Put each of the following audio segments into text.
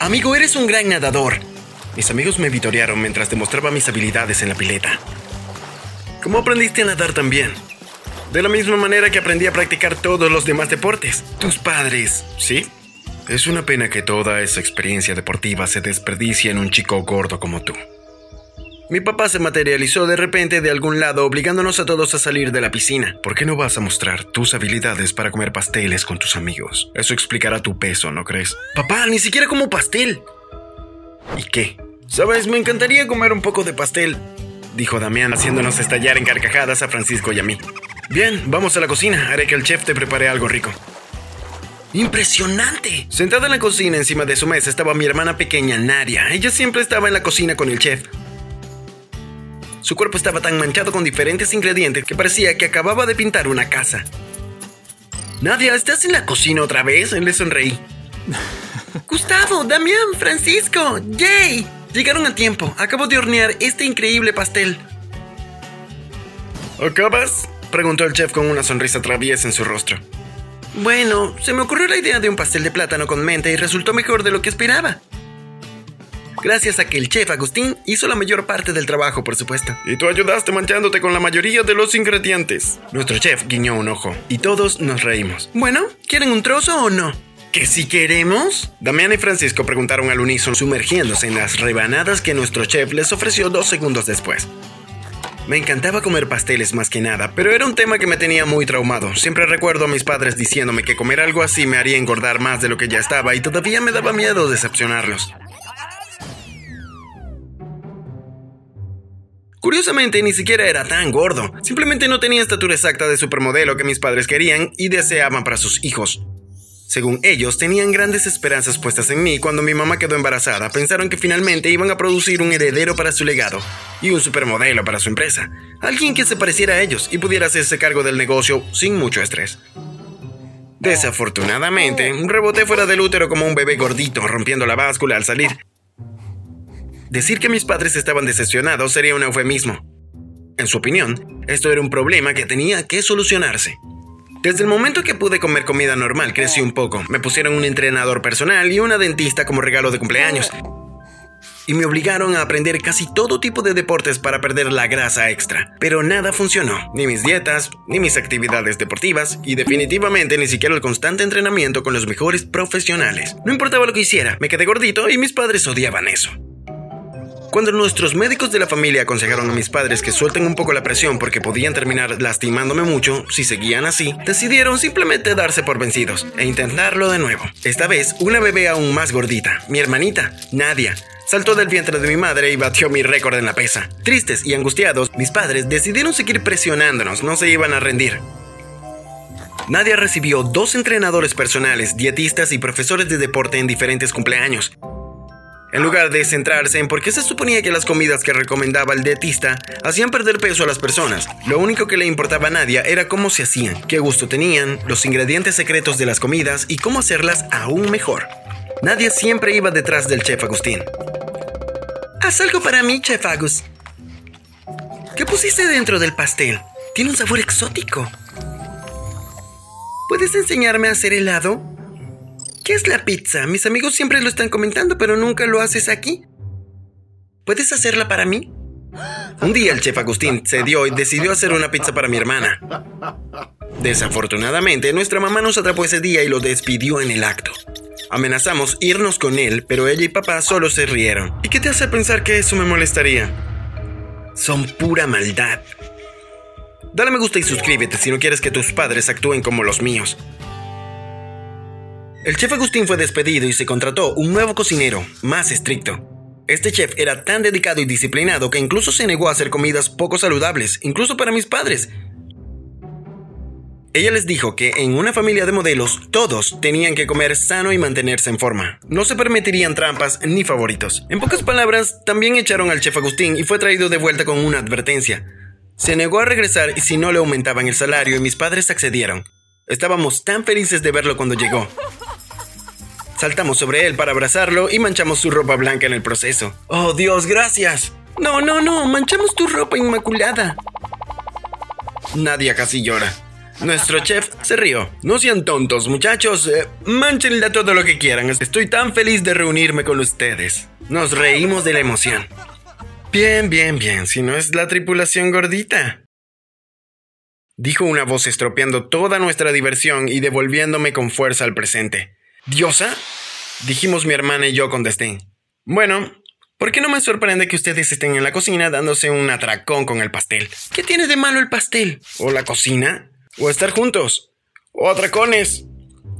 Amigo, eres un gran nadador. Mis amigos me vitorearon mientras demostraba mis habilidades en la pileta. ¿Cómo aprendiste a nadar también? De la misma manera que aprendí a practicar todos los demás deportes. Tus padres, ¿sí? Es una pena que toda esa experiencia deportiva se desperdicie en un chico gordo como tú. Mi papá se materializó de repente de algún lado obligándonos a todos a salir de la piscina. ¿Por qué no vas a mostrar tus habilidades para comer pasteles con tus amigos? Eso explicará tu peso, ¿no crees? Papá, ni siquiera como pastel. ¿Y qué? Sabes, me encantaría comer un poco de pastel, dijo Damián haciéndonos estallar en carcajadas a Francisco y a mí. Bien, vamos a la cocina. Haré que el chef te prepare algo rico. ¡Impresionante! Sentada en la cocina encima de su mesa estaba mi hermana pequeña, Nadia. Ella siempre estaba en la cocina con el chef. Su cuerpo estaba tan manchado con diferentes ingredientes que parecía que acababa de pintar una casa. Nadia, ¿estás en la cocina otra vez? Le sonreí. Gustavo, Damián, Francisco, Jay. Llegaron a tiempo. Acabo de hornear este increíble pastel. ¿Acabas? Preguntó el chef con una sonrisa traviesa en su rostro. Bueno, se me ocurrió la idea de un pastel de plátano con menta y resultó mejor de lo que esperaba. Gracias a que el chef Agustín hizo la mayor parte del trabajo, por supuesto. Y tú ayudaste manchándote con la mayoría de los ingredientes. Nuestro chef guiñó un ojo y todos nos reímos. Bueno, ¿quieren un trozo o no? ¿Que si queremos? Damián y Francisco preguntaron al unísono, sumergiéndose en las rebanadas que nuestro chef les ofreció dos segundos después. Me encantaba comer pasteles más que nada, pero era un tema que me tenía muy traumado. Siempre recuerdo a mis padres diciéndome que comer algo así me haría engordar más de lo que ya estaba y todavía me daba miedo decepcionarlos. Curiosamente, ni siquiera era tan gordo. Simplemente no tenía estatura exacta de supermodelo que mis padres querían y deseaban para sus hijos. Según ellos, tenían grandes esperanzas puestas en mí cuando mi mamá quedó embarazada. Pensaron que finalmente iban a producir un heredero para su legado y un supermodelo para su empresa. Alguien que se pareciera a ellos y pudiera hacerse cargo del negocio sin mucho estrés. Desafortunadamente, reboté fuera del útero como un bebé gordito, rompiendo la báscula al salir. Decir que mis padres estaban decepcionados sería un eufemismo. En su opinión, esto era un problema que tenía que solucionarse. Desde el momento que pude comer comida normal, crecí un poco. Me pusieron un entrenador personal y una dentista como regalo de cumpleaños. Y me obligaron a aprender casi todo tipo de deportes para perder la grasa extra. Pero nada funcionó. Ni mis dietas, ni mis actividades deportivas, y definitivamente ni siquiera el constante entrenamiento con los mejores profesionales. No importaba lo que hiciera, me quedé gordito y mis padres odiaban eso. Cuando nuestros médicos de la familia aconsejaron a mis padres que suelten un poco la presión porque podían terminar lastimándome mucho si seguían así, decidieron simplemente darse por vencidos e intentarlo de nuevo. Esta vez, una bebé aún más gordita, mi hermanita, Nadia, saltó del vientre de mi madre y batió mi récord en la pesa. Tristes y angustiados, mis padres decidieron seguir presionándonos, no se iban a rendir. Nadia recibió dos entrenadores personales, dietistas y profesores de deporte en diferentes cumpleaños. En lugar de centrarse en por qué se suponía que las comidas que recomendaba el dietista hacían perder peso a las personas, lo único que le importaba a Nadia era cómo se hacían, qué gusto tenían, los ingredientes secretos de las comidas y cómo hacerlas aún mejor. Nadia siempre iba detrás del chef Agustín. Haz algo para mí, chef Agus. ¿Qué pusiste dentro del pastel? Tiene un sabor exótico. ¿Puedes enseñarme a hacer helado? ¿Qué es la pizza? Mis amigos siempre lo están comentando, pero nunca lo haces aquí. ¿Puedes hacerla para mí? Un día el chef Agustín cedió y decidió hacer una pizza para mi hermana. Desafortunadamente, nuestra mamá nos atrapó ese día y lo despidió en el acto. Amenazamos irnos con él, pero ella y papá solo se rieron. ¿Y qué te hace pensar que eso me molestaría? Son pura maldad. Dale me gusta y suscríbete si no quieres que tus padres actúen como los míos. El chef Agustín fue despedido y se contrató un nuevo cocinero, más estricto. Este chef era tan dedicado y disciplinado que incluso se negó a hacer comidas poco saludables, incluso para mis padres. Ella les dijo que en una familia de modelos todos tenían que comer sano y mantenerse en forma. No se permitirían trampas ni favoritos. En pocas palabras, también echaron al chef Agustín y fue traído de vuelta con una advertencia. Se negó a regresar y si no le aumentaban el salario y mis padres accedieron. Estábamos tan felices de verlo cuando llegó. Saltamos sobre él para abrazarlo y manchamos su ropa blanca en el proceso. ¡Oh, Dios, gracias! No, no, no, manchamos tu ropa inmaculada. Nadia casi llora. Nuestro chef se rió. No sean tontos, muchachos. Eh, manchenle todo lo que quieran. Estoy tan feliz de reunirme con ustedes. Nos reímos de la emoción. Bien, bien, bien. Si no es la tripulación gordita. Dijo una voz estropeando toda nuestra diversión y devolviéndome con fuerza al presente. ¿Diosa? Dijimos mi hermana y yo con desdén. Bueno, ¿por qué no me sorprende que ustedes estén en la cocina dándose un atracón con el pastel? ¿Qué tiene de malo el pastel? ¿O la cocina? ¿O estar juntos? ¿O atracones?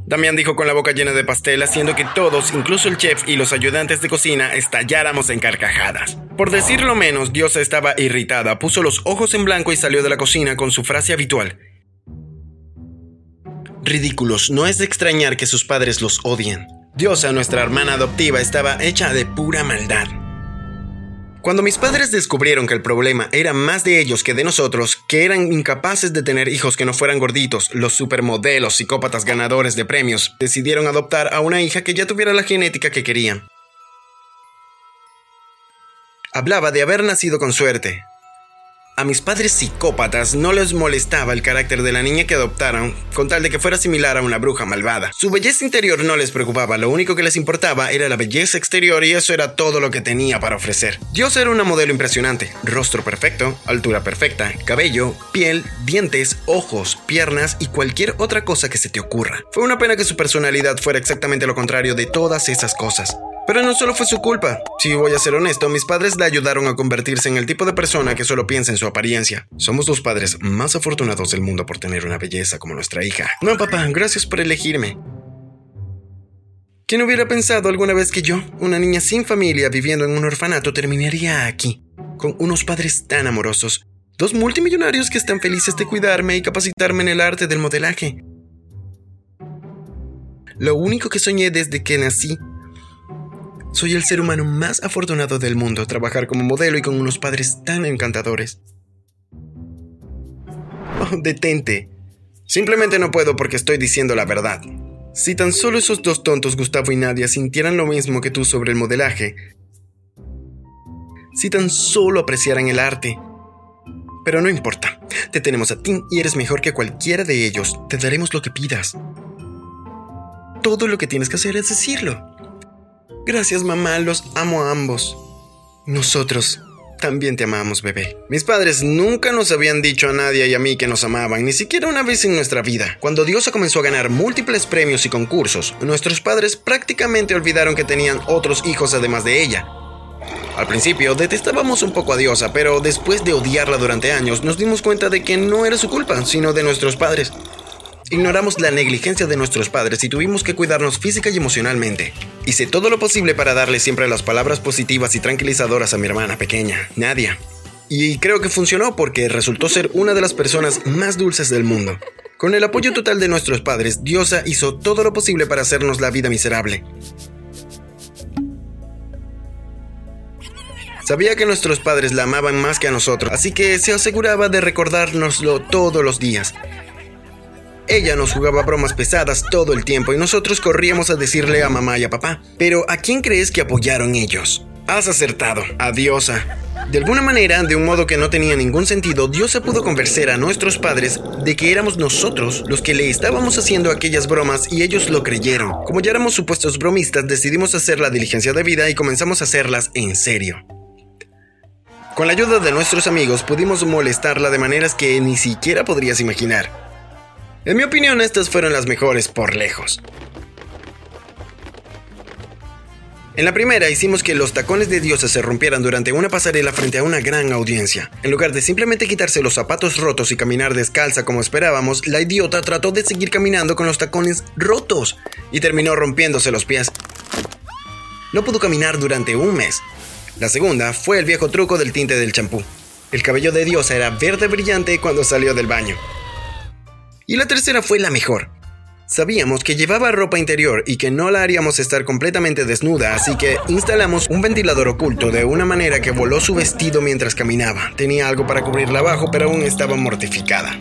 Damián dijo con la boca llena de pastel, haciendo que todos, incluso el chef y los ayudantes de cocina, estalláramos en carcajadas. Por decirlo menos, Diosa estaba irritada, puso los ojos en blanco y salió de la cocina con su frase habitual. Ridículos, no es de extrañar que sus padres los odien. Diosa, nuestra hermana adoptiva, estaba hecha de pura maldad. Cuando mis padres descubrieron que el problema era más de ellos que de nosotros, que eran incapaces de tener hijos que no fueran gorditos, los supermodelos psicópatas ganadores de premios, decidieron adoptar a una hija que ya tuviera la genética que querían. Hablaba de haber nacido con suerte, a mis padres psicópatas no les molestaba el carácter de la niña que adoptaron, con tal de que fuera similar a una bruja malvada. Su belleza interior no les preocupaba, lo único que les importaba era la belleza exterior y eso era todo lo que tenía para ofrecer. Dios era una modelo impresionante, rostro perfecto, altura perfecta, cabello, piel, dientes, ojos, piernas y cualquier otra cosa que se te ocurra. Fue una pena que su personalidad fuera exactamente lo contrario de todas esas cosas. Pero no solo fue su culpa. Si voy a ser honesto, mis padres le ayudaron a convertirse en el tipo de persona que solo piensa en su apariencia. Somos los padres más afortunados del mundo por tener una belleza como nuestra hija. No, papá, gracias por elegirme. ¿Quién hubiera pensado alguna vez que yo, una niña sin familia viviendo en un orfanato, terminaría aquí, con unos padres tan amorosos, dos multimillonarios que están felices de cuidarme y capacitarme en el arte del modelaje? Lo único que soñé desde que nací soy el ser humano más afortunado del mundo, trabajar como modelo y con unos padres tan encantadores. Oh, detente. Simplemente no puedo porque estoy diciendo la verdad. Si tan solo esos dos tontos, Gustavo y Nadia, sintieran lo mismo que tú sobre el modelaje, si tan solo apreciaran el arte. Pero no importa, te tenemos a ti y eres mejor que cualquiera de ellos, te daremos lo que pidas. Todo lo que tienes que hacer es decirlo. Gracias mamá, los amo a ambos. Nosotros también te amamos, bebé. Mis padres nunca nos habían dicho a nadie y a mí que nos amaban, ni siquiera una vez en nuestra vida. Cuando Diosa comenzó a ganar múltiples premios y concursos, nuestros padres prácticamente olvidaron que tenían otros hijos además de ella. Al principio detestábamos un poco a Diosa, pero después de odiarla durante años nos dimos cuenta de que no era su culpa, sino de nuestros padres. Ignoramos la negligencia de nuestros padres y tuvimos que cuidarnos física y emocionalmente. Hice todo lo posible para darle siempre las palabras positivas y tranquilizadoras a mi hermana pequeña, Nadia. Y creo que funcionó porque resultó ser una de las personas más dulces del mundo. Con el apoyo total de nuestros padres, Diosa hizo todo lo posible para hacernos la vida miserable. Sabía que nuestros padres la amaban más que a nosotros, así que se aseguraba de recordárnoslo todos los días. Ella nos jugaba bromas pesadas todo el tiempo y nosotros corríamos a decirle a mamá y a papá. Pero ¿a quién crees que apoyaron ellos? Has acertado, a Diosa. De alguna manera, de un modo que no tenía ningún sentido, Diosa pudo convencer a nuestros padres de que éramos nosotros los que le estábamos haciendo aquellas bromas y ellos lo creyeron. Como ya éramos supuestos bromistas, decidimos hacer la diligencia de vida y comenzamos a hacerlas en serio. Con la ayuda de nuestros amigos pudimos molestarla de maneras que ni siquiera podrías imaginar. En mi opinión, estas fueron las mejores por lejos. En la primera hicimos que los tacones de Diosa se rompieran durante una pasarela frente a una gran audiencia. En lugar de simplemente quitarse los zapatos rotos y caminar descalza como esperábamos, la idiota trató de seguir caminando con los tacones rotos y terminó rompiéndose los pies. No pudo caminar durante un mes. La segunda fue el viejo truco del tinte del champú. El cabello de Diosa era verde brillante cuando salió del baño. Y la tercera fue la mejor. Sabíamos que llevaba ropa interior y que no la haríamos estar completamente desnuda, así que instalamos un ventilador oculto de una manera que voló su vestido mientras caminaba. Tenía algo para cubrirla abajo, pero aún estaba mortificada.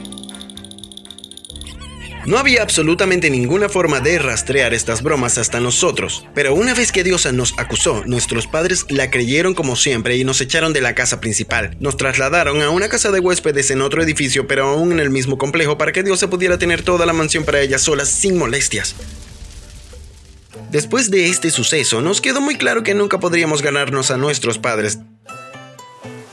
No había absolutamente ninguna forma de rastrear estas bromas hasta nosotros, pero una vez que Diosa nos acusó, nuestros padres la creyeron como siempre y nos echaron de la casa principal. Nos trasladaron a una casa de huéspedes en otro edificio, pero aún en el mismo complejo para que Diosa pudiera tener toda la mansión para ella sola sin molestias. Después de este suceso, nos quedó muy claro que nunca podríamos ganarnos a nuestros padres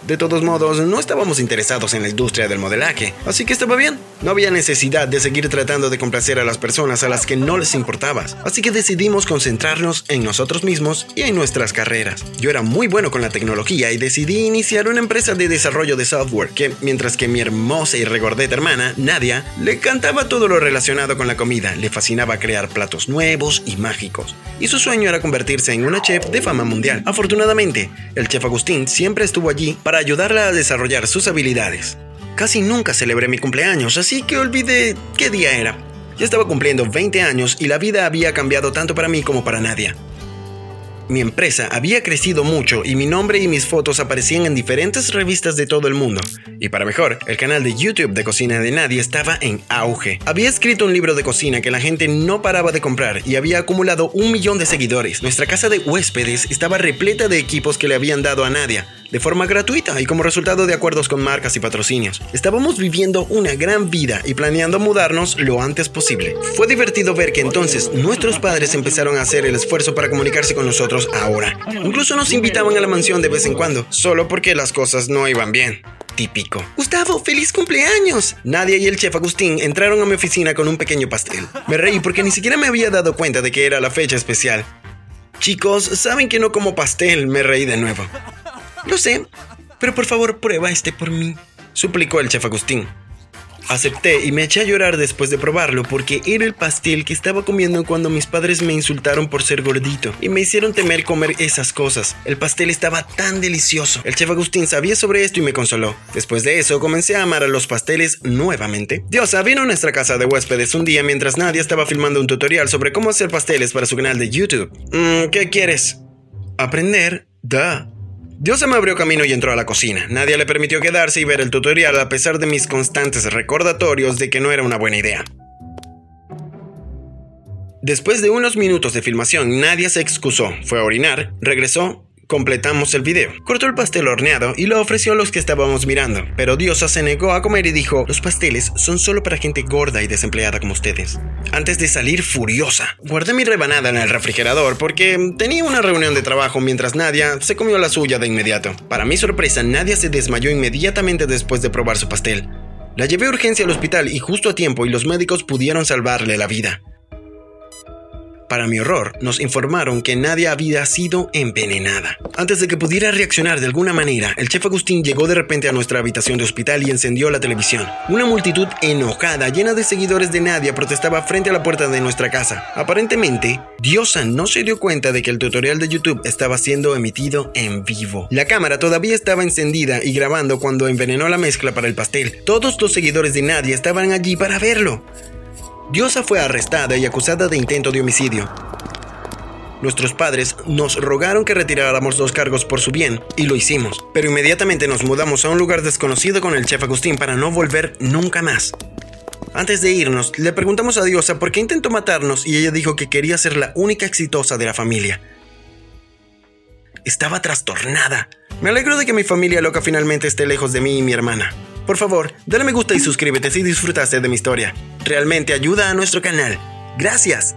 de todos modos, no estábamos interesados en la industria del modelaje, así que estaba bien. No había necesidad de seguir tratando de complacer a las personas a las que no les importabas, así que decidimos concentrarnos en nosotros mismos y en nuestras carreras. Yo era muy bueno con la tecnología y decidí iniciar una empresa de desarrollo de software que, mientras que mi hermosa y regordeta hermana, Nadia, le cantaba todo lo relacionado con la comida, le fascinaba crear platos nuevos y mágicos, y su sueño era convertirse en una chef de fama mundial. Afortunadamente, el chef Agustín siempre estuvo allí para ayudarla a desarrollar sus habilidades. Casi nunca celebré mi cumpleaños, así que olvidé qué día era. Ya estaba cumpliendo 20 años y la vida había cambiado tanto para mí como para Nadia. Mi empresa había crecido mucho y mi nombre y mis fotos aparecían en diferentes revistas de todo el mundo. Y para mejor, el canal de YouTube de Cocina de Nadie estaba en auge. Había escrito un libro de cocina que la gente no paraba de comprar y había acumulado un millón de seguidores. Nuestra casa de huéspedes estaba repleta de equipos que le habían dado a Nadia, de forma gratuita y como resultado de acuerdos con marcas y patrocinios. Estábamos viviendo una gran vida y planeando mudarnos lo antes posible. Fue divertido ver que entonces nuestros padres empezaron a hacer el esfuerzo para comunicarse con nosotros ahora. Incluso nos invitaban a la mansión de vez en cuando, solo porque las cosas no iban bien. Típico. Gustavo, feliz cumpleaños. Nadia y el chef Agustín entraron a mi oficina con un pequeño pastel. Me reí porque ni siquiera me había dado cuenta de que era la fecha especial. Chicos, saben que no como pastel, me reí de nuevo. Lo sé, pero por favor prueba este por mí, suplicó el chef Agustín. Acepté y me eché a llorar después de probarlo porque era el pastel que estaba comiendo cuando mis padres me insultaron por ser gordito y me hicieron temer comer esas cosas. El pastel estaba tan delicioso. El chef Agustín sabía sobre esto y me consoló. Después de eso comencé a amar a los pasteles nuevamente. Diosa vino a nuestra casa de huéspedes un día mientras Nadia estaba filmando un tutorial sobre cómo hacer pasteles para su canal de YouTube. Mm, ¿Qué quieres? ¿Aprender? Da. Dios se me abrió camino y entró a la cocina. Nadie le permitió quedarse y ver el tutorial a pesar de mis constantes recordatorios de que no era una buena idea. Después de unos minutos de filmación, Nadia se excusó, fue a orinar, regresó Completamos el video. Cortó el pastel horneado y lo ofreció a los que estábamos mirando, pero Diosa se negó a comer y dijo, los pasteles son solo para gente gorda y desempleada como ustedes. Antes de salir furiosa, guardé mi rebanada en el refrigerador porque tenía una reunión de trabajo mientras Nadia se comió la suya de inmediato. Para mi sorpresa, Nadia se desmayó inmediatamente después de probar su pastel. La llevé a urgencia al hospital y justo a tiempo y los médicos pudieron salvarle la vida. Para mi horror, nos informaron que nadie había sido envenenada. Antes de que pudiera reaccionar de alguna manera, el chef Agustín llegó de repente a nuestra habitación de hospital y encendió la televisión. Una multitud enojada, llena de seguidores de Nadia, protestaba frente a la puerta de nuestra casa. Aparentemente, Diosa no se dio cuenta de que el tutorial de YouTube estaba siendo emitido en vivo. La cámara todavía estaba encendida y grabando cuando envenenó la mezcla para el pastel. Todos los seguidores de Nadia estaban allí para verlo. Diosa fue arrestada y acusada de intento de homicidio. Nuestros padres nos rogaron que retiráramos los cargos por su bien, y lo hicimos, pero inmediatamente nos mudamos a un lugar desconocido con el chef Agustín para no volver nunca más. Antes de irnos, le preguntamos a Diosa por qué intentó matarnos y ella dijo que quería ser la única exitosa de la familia. Estaba trastornada. Me alegro de que mi familia loca finalmente esté lejos de mí y mi hermana. Por favor, dale me gusta y suscríbete si disfrutaste de mi historia. Realmente ayuda a nuestro canal. Gracias.